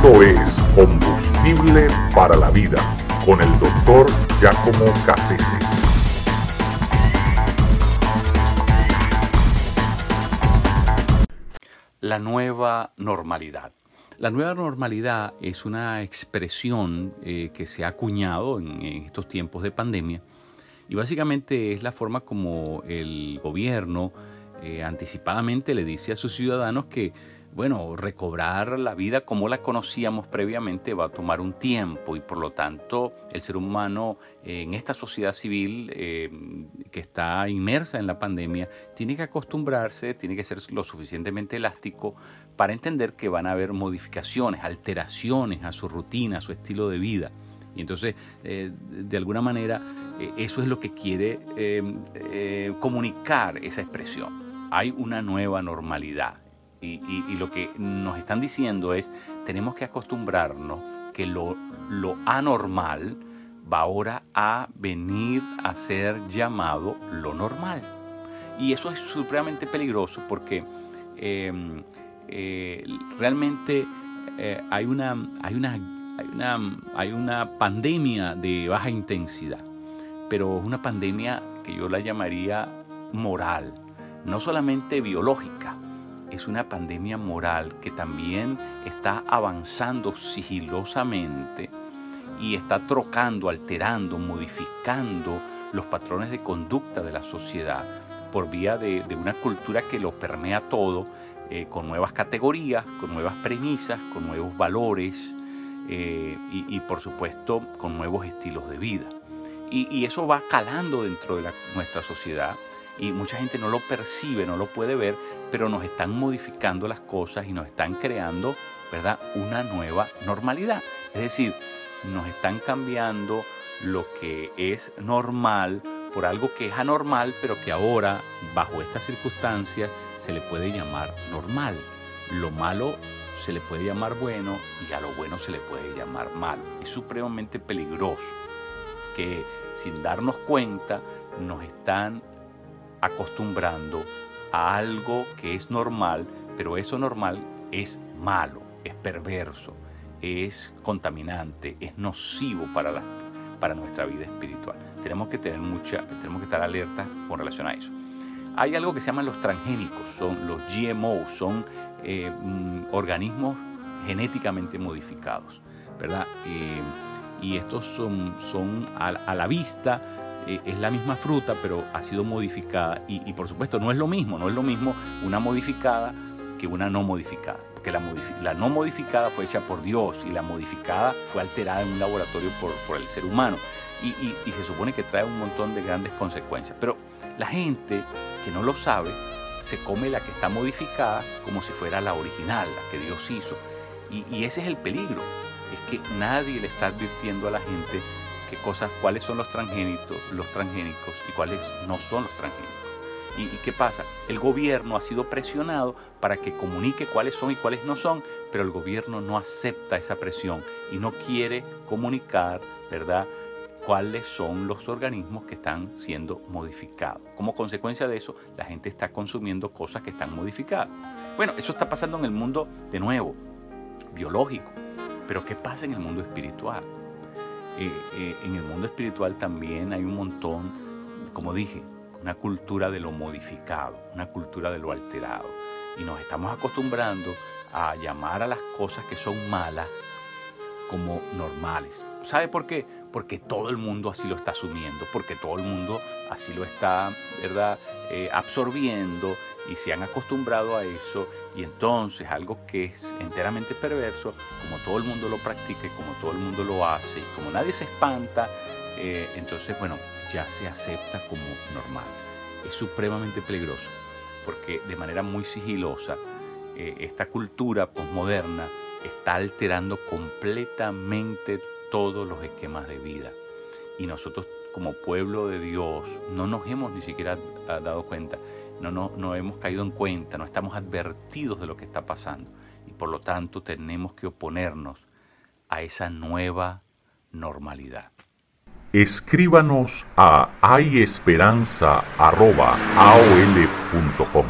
Esto es Combustible para la Vida con el doctor Giacomo Cassese. La nueva normalidad. La nueva normalidad es una expresión eh, que se ha acuñado en, estos tiempos de pandemia y básicamente es la forma como el gobierno eh, anticipadamente le dice a sus ciudadanos que, bueno, recobrar la vida como la conocíamos previamente va a tomar un tiempo y por lo tanto el ser humano eh, en esta sociedad civil eh, que está inmersa en la pandemia tiene que acostumbrarse, tiene que ser lo suficientemente elástico para entender que van a haber modificaciones, alteraciones a su rutina, a su estilo de vida. Y entonces, de alguna manera, eso es lo que quiere comunicar esa expresión hay una nueva normalidad. Y, lo que nos están diciendo es, tenemos que acostumbrarnos que lo, anormal va ahora a venir a ser llamado lo normal. Y eso es supremamente peligroso porque em, eh, realmente eh, hay, una, hay, una, hay, una, hay una pandemia de baja intensidad, pero es una pandemia que yo la llamaría moral no solamente biológica, es una pandemia moral que también está avanzando sigilosamente y está trocando, alterando, modificando los patrones de conducta de la sociedad por vía de, una cultura que lo permea todo, eh, con nuevas categorías, con nuevas premisas, con nuevos valores eh, y, por supuesto con nuevos estilos de vida. Y, eso va calando dentro de nuestra sociedad y mucha gente no lo percibe, no lo puede ver, pero nos están modificando las cosas y nos están creando, ¿verdad?, una nueva normalidad. Es decir, nos están cambiando lo que es normal por algo que es anormal, pero que ahora, bajo estas circunstancias, se le puede llamar normal. Lo malo se le puede llamar bueno y a lo bueno se le puede llamar malo. Es supremamente peligroso que sin darnos cuenta nos están acostumbrando a algo que es normal, pero eso normal es malo, es perverso, es contaminante, es nocivo para, la, para nuestra vida espiritual. Tenemos que tener mucha, tenemos que estar alerta con relación a eso. Hay algo que se llaman los transgénicos, son los GMO, son eh, mm, organismos genéticamente modificados, ¿verdad? Eh, y estos son, son a la vista es la misma fruta, pero ha sido modificada. Y, por supuesto, no es lo mismo, no es lo mismo una modificada que una no modificada. Porque la, no modificada fue hecha por Dios y la modificada fue alterada en un laboratorio por, el ser humano. Y, se supone que trae un montón de grandes consecuencias. Pero la gente que no lo sabe se come la que está modificada como si fuera la original, la que Dios hizo. y ese es el peligro. Es que nadie le está advirtiendo a la gente qué cosas, cuáles son los transgénicos, los transgénicos y cuáles no son los transgénicos. ¿Y, qué pasa? El gobierno ha sido presionado para que comunique cuáles son y cuáles no son, pero el gobierno no acepta esa presión y no quiere comunicar, ¿verdad? cuáles son los organismos que están siendo modificados. Como consecuencia de eso, la gente está consumiendo cosas que están modificadas. Bueno, eso está pasando en el mundo, de nuevo, biológico. Pero ¿qué pasa en el mundo espiritual? Eh, eh, en el mundo espiritual también hay un montón, como dije, una cultura de lo modificado, una cultura de lo alterado. Y nos estamos acostumbrando a llamar a las cosas que son malas como normales. ¿Sabe por qué? Porque todo el mundo así lo está asumiendo, porque todo el mundo así lo está, ¿verdad?, eh, absorbiendo y se han acostumbrado a eso y entonces algo que es enteramente perverso, como todo el mundo lo practica y como todo el mundo lo hace, y como nadie se espanta, eh, entonces, bueno, ya se acepta como normal. Es supremamente peligroso porque de manera muy sigilosa eh, esta cultura posmoderna está alterando completamente todos los esquemas de vida. Y nosotros como pueblo de Dios no nos hemos ni siquiera dado cuenta, no, no, no hemos caído en cuenta, no estamos advertidos de lo que está pasando. Y por lo tanto tenemos que oponernos a esa nueva normalidad. Escríbanos a hayesperanza.aol.com.